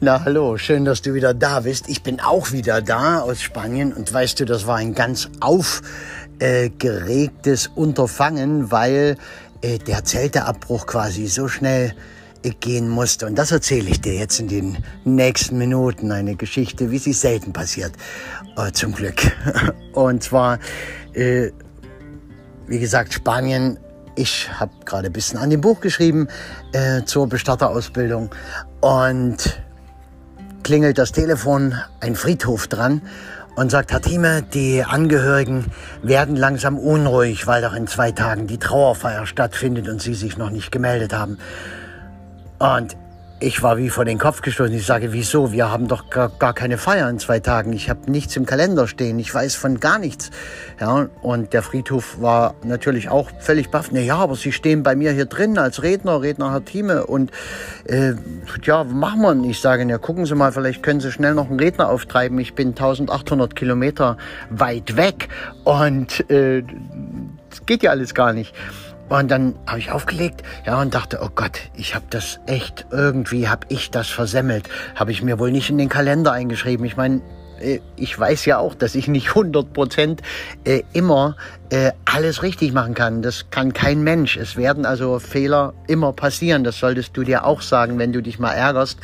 Na hallo, schön, dass du wieder da bist. Ich bin auch wieder da aus Spanien und weißt du, das war ein ganz aufgeregtes Unterfangen, weil äh, der Zelteabbruch quasi so schnell äh, gehen musste. Und das erzähle ich dir jetzt in den nächsten Minuten. Eine Geschichte, wie sie selten passiert. Äh, zum Glück. Und zwar, äh, wie gesagt, Spanien ich habe gerade ein bisschen an dem Buch geschrieben äh, zur Bestatterausbildung und klingelt das Telefon, ein Friedhof dran und sagt, Herr Thieme, die Angehörigen werden langsam unruhig, weil doch in zwei Tagen die Trauerfeier stattfindet und Sie sich noch nicht gemeldet haben. Und ich war wie vor den Kopf gestoßen. Ich sage, wieso? Wir haben doch gar, gar keine Feier in zwei Tagen. Ich habe nichts im Kalender stehen. Ich weiß von gar nichts. Ja, und der Friedhof war natürlich auch völlig baff. Na ja, aber Sie stehen bei mir hier drin als Redner, Redner Herr Thieme. Und äh, ja, machen wir? Ich sage, ja, gucken Sie mal, vielleicht können Sie schnell noch einen Redner auftreiben. Ich bin 1800 Kilometer weit weg. Und äh, das geht ja alles gar nicht. Und dann habe ich aufgelegt, ja, und dachte, oh Gott, ich habe das echt, irgendwie habe ich das versemmelt. Habe ich mir wohl nicht in den Kalender eingeschrieben. Ich meine, äh, ich weiß ja auch, dass ich nicht 100 Prozent äh, immer äh, alles richtig machen kann. Das kann kein Mensch. Es werden also Fehler immer passieren. Das solltest du dir auch sagen, wenn du dich mal ärgerst.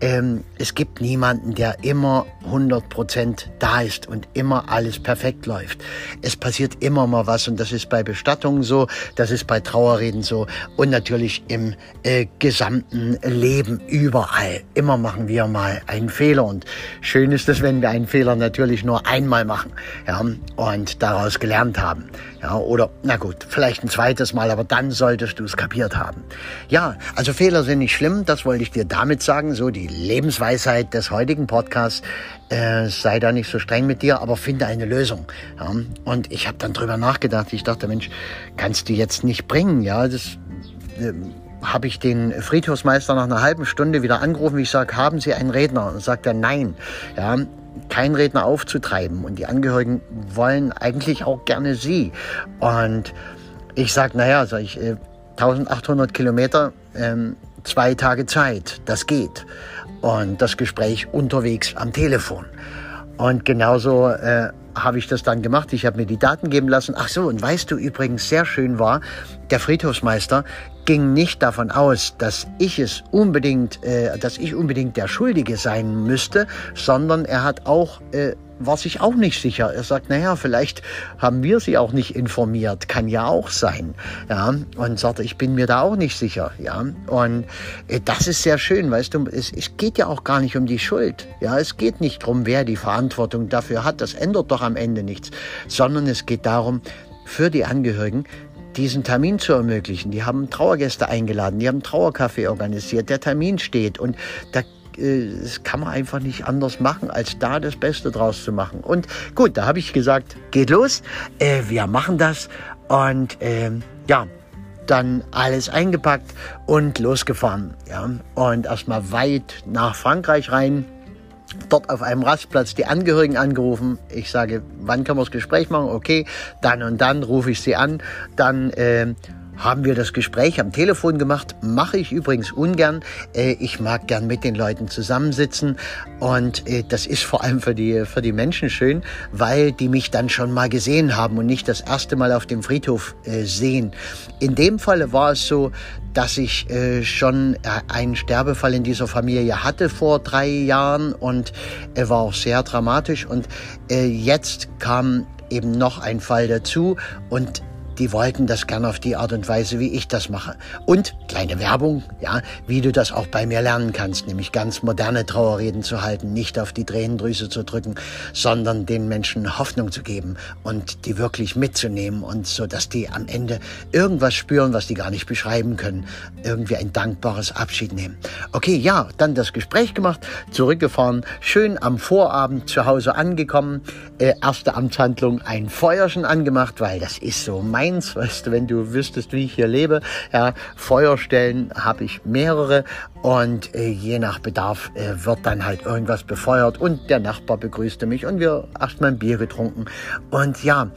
Ähm, es gibt niemanden, der immer 100 Prozent da ist und immer alles perfekt läuft. Es passiert immer mal was und das ist bei Bestattungen so, das ist bei Trauerreden so und natürlich im äh, gesamten Leben überall. Immer machen wir mal einen Fehler und schön ist es, wenn wir einen Fehler natürlich nur einmal machen ja, und daraus gelernt haben. Ja, oder, na gut, vielleicht ein zweites Mal, aber dann solltest du es kapiert haben. Ja, also Fehler sind nicht schlimm, das wollte ich dir damit sagen, so die Lebensweisheit des heutigen Podcasts. Äh, sei da nicht so streng mit dir, aber finde eine Lösung. Ja, und ich habe dann drüber nachgedacht, ich dachte, Mensch, kannst du jetzt nicht bringen, ja, das... Äh, habe ich den Friedhofsmeister nach einer halben Stunde wieder angerufen. Ich sage, haben Sie einen Redner? Und sagt er, nein. Ja, keinen Redner aufzutreiben. Und die Angehörigen wollen eigentlich auch gerne sie. Und ich sage, naja, sag ich, 1800 äh, Kilometer, ähm, zwei Tage Zeit, das geht. Und das Gespräch unterwegs am Telefon. Und genauso äh, habe ich das dann gemacht. Ich habe mir die Daten geben lassen. Ach so, und weißt du übrigens, sehr schön war, der Friedhofsmeister ging nicht davon aus, dass ich es unbedingt, äh, dass ich unbedingt der Schuldige sein müsste, sondern er hat auch äh, war sich auch nicht sicher. Er sagt, naja, vielleicht haben wir sie auch nicht informiert. Kann ja auch sein. Ja, und sagte, ich bin mir da auch nicht sicher. Ja, und äh, das ist sehr schön, weißt du, es, es geht ja auch gar nicht um die Schuld. Ja, es geht nicht darum, wer die Verantwortung dafür hat. Das ändert doch am Ende nichts. Sondern es geht darum, für die Angehörigen, diesen Termin zu ermöglichen. Die haben Trauergäste eingeladen, die haben Trauerkaffee organisiert, der Termin steht und da das kann man einfach nicht anders machen, als da das Beste draus zu machen. Und gut, da habe ich gesagt, geht los, äh, wir machen das und äh, ja, dann alles eingepackt und losgefahren. Ja. Und erstmal weit nach Frankreich rein, dort auf einem Rastplatz die Angehörigen angerufen. Ich sage, wann können wir das Gespräch machen? Okay, dann und dann rufe ich sie an. Dann äh, haben wir das Gespräch am Telefon gemacht. Mache ich übrigens ungern. Äh, ich mag gern mit den Leuten zusammensitzen und äh, das ist vor allem für die, für die Menschen schön, weil die mich dann schon mal gesehen haben und nicht das erste Mal auf dem Friedhof äh, sehen. In dem Falle war es so, dass ich schon einen Sterbefall in dieser Familie hatte vor drei Jahren und er war auch sehr dramatisch und jetzt kam eben noch ein Fall dazu und die wollten das gern auf die Art und Weise, wie ich das mache. Und kleine Werbung, ja, wie du das auch bei mir lernen kannst, nämlich ganz moderne Trauerreden zu halten, nicht auf die Tränendrüse zu drücken, sondern den Menschen Hoffnung zu geben und die wirklich mitzunehmen und so, dass die am Ende irgendwas spüren, was die gar nicht beschreiben können, irgendwie ein dankbares Abschied nehmen. Okay, ja, dann das Gespräch gemacht, zurückgefahren, schön am Vorabend zu Hause angekommen, äh, erste Amtshandlung ein Feuerchen angemacht, weil das ist so mein eins, weißt du, wenn du wüsstest, wie ich hier lebe. Ja, Feuerstellen habe ich mehrere Und äh, je nach Bedarf äh, wird dann halt irgendwas befeuert und der Nachbar begrüßte mich und wir erstmal ein Bier getrunken. Und ja,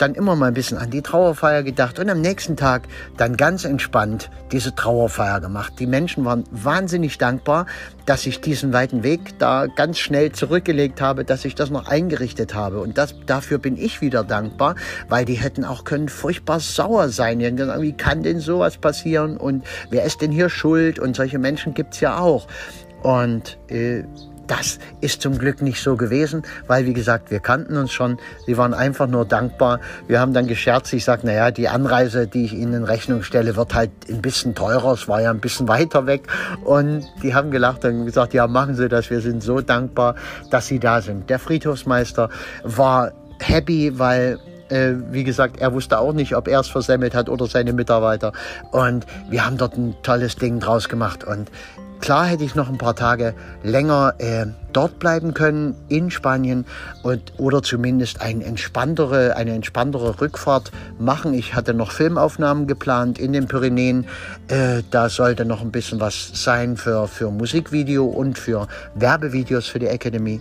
dann immer mal ein bisschen an die Trauerfeier gedacht und am nächsten Tag dann ganz entspannt diese Trauerfeier gemacht. Die Menschen waren wahnsinnig dankbar, dass ich diesen weiten Weg da ganz schnell zurückgelegt habe, dass ich das noch eingerichtet habe. Und das, dafür bin ich wieder dankbar, weil die hätten auch können furchtbar sauer sein. Wie kann denn sowas passieren und wer ist denn hier schuld? Und solche Menschen gibt's ja auch. Und äh, das ist zum Glück nicht so gewesen, weil wie gesagt, wir kannten uns schon. Sie waren einfach nur dankbar. Wir haben dann gescherzt. Ich sage, naja, die Anreise, die ich Ihnen in Rechnung stelle, wird halt ein bisschen teurer. Es war ja ein bisschen weiter weg. Und die haben gelacht und gesagt, ja, machen Sie das. Wir sind so dankbar, dass Sie da sind. Der Friedhofsmeister war happy, weil äh, wie gesagt, er wusste auch nicht, ob er es versemmelt hat oder seine Mitarbeiter. Und wir haben dort ein tolles Ding draus gemacht. Und Klar hätte ich noch ein paar Tage länger äh, dort bleiben können in Spanien und, oder zumindest eine entspanntere, eine entspanntere Rückfahrt machen. Ich hatte noch Filmaufnahmen geplant in den Pyrenäen. Äh, da sollte noch ein bisschen was sein für, für Musikvideo und für Werbevideos für die Academy.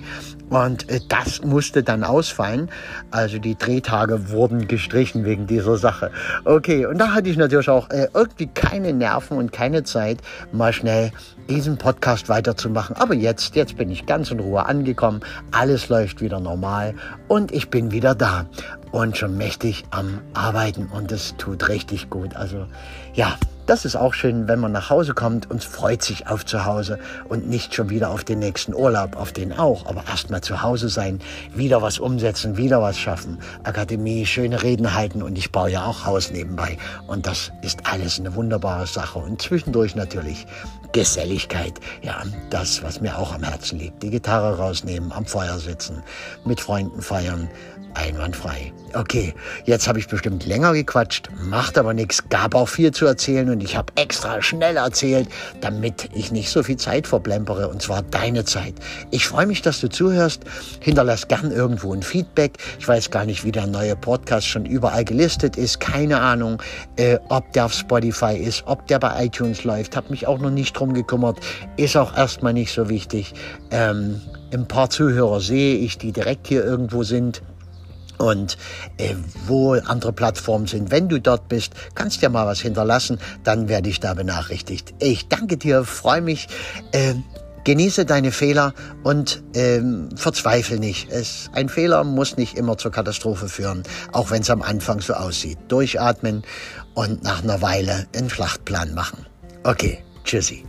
Und äh, das musste dann ausfallen. Also die Drehtage wurden gestrichen wegen dieser Sache. Okay, und da hatte ich natürlich auch äh, irgendwie keine Nerven und keine Zeit, mal schnell diesen Podcast weiterzumachen. Aber jetzt, jetzt bin ich ganz in Ruhe angekommen. Alles läuft wieder normal und ich bin wieder da und schon mächtig am Arbeiten und es tut richtig gut. Also ja, das ist auch schön, wenn man nach Hause kommt und freut sich auf zu Hause und nicht schon wieder auf den nächsten Urlaub, auf den auch, aber erstmal zu Hause sein, wieder was umsetzen, wieder was schaffen, Akademie, schöne Reden halten und ich baue ja auch Haus nebenbei. Und das ist alles eine wunderbare Sache. Und zwischendurch natürlich Geselligkeit, ja, das, was mir auch am Herzen liegt, die Gitarre rausnehmen, am Feuer sitzen, mit Freunden feiern, einwandfrei. Okay, jetzt habe ich bestimmt länger gequatscht, macht aber nichts, gab auch viel zu erzählen und ich habe extra schnell erzählt, damit ich nicht so viel Zeit verplempere und zwar deine Zeit. Ich freue mich, dass du zuhörst. Hinterlass gern irgendwo ein Feedback. Ich weiß gar nicht, wie der neue Podcast schon überall gelistet ist. Keine Ahnung, äh, ob der auf Spotify ist, ob der bei iTunes läuft. Habe mich auch noch nicht drum gekümmert. Ist auch erstmal nicht so wichtig. Ähm, ein paar Zuhörer sehe ich, die direkt hier irgendwo sind und äh, wo andere Plattformen sind. Wenn du dort bist, kannst ja mal was hinterlassen, dann werde ich da benachrichtigt. Ich danke dir, freue mich. Äh, genieße deine Fehler und ähm, verzweifle nicht. Es, ein Fehler muss nicht immer zur Katastrophe führen, auch wenn es am Anfang so aussieht. Durchatmen und nach einer Weile einen Schlachtplan machen. Okay, tschüssi.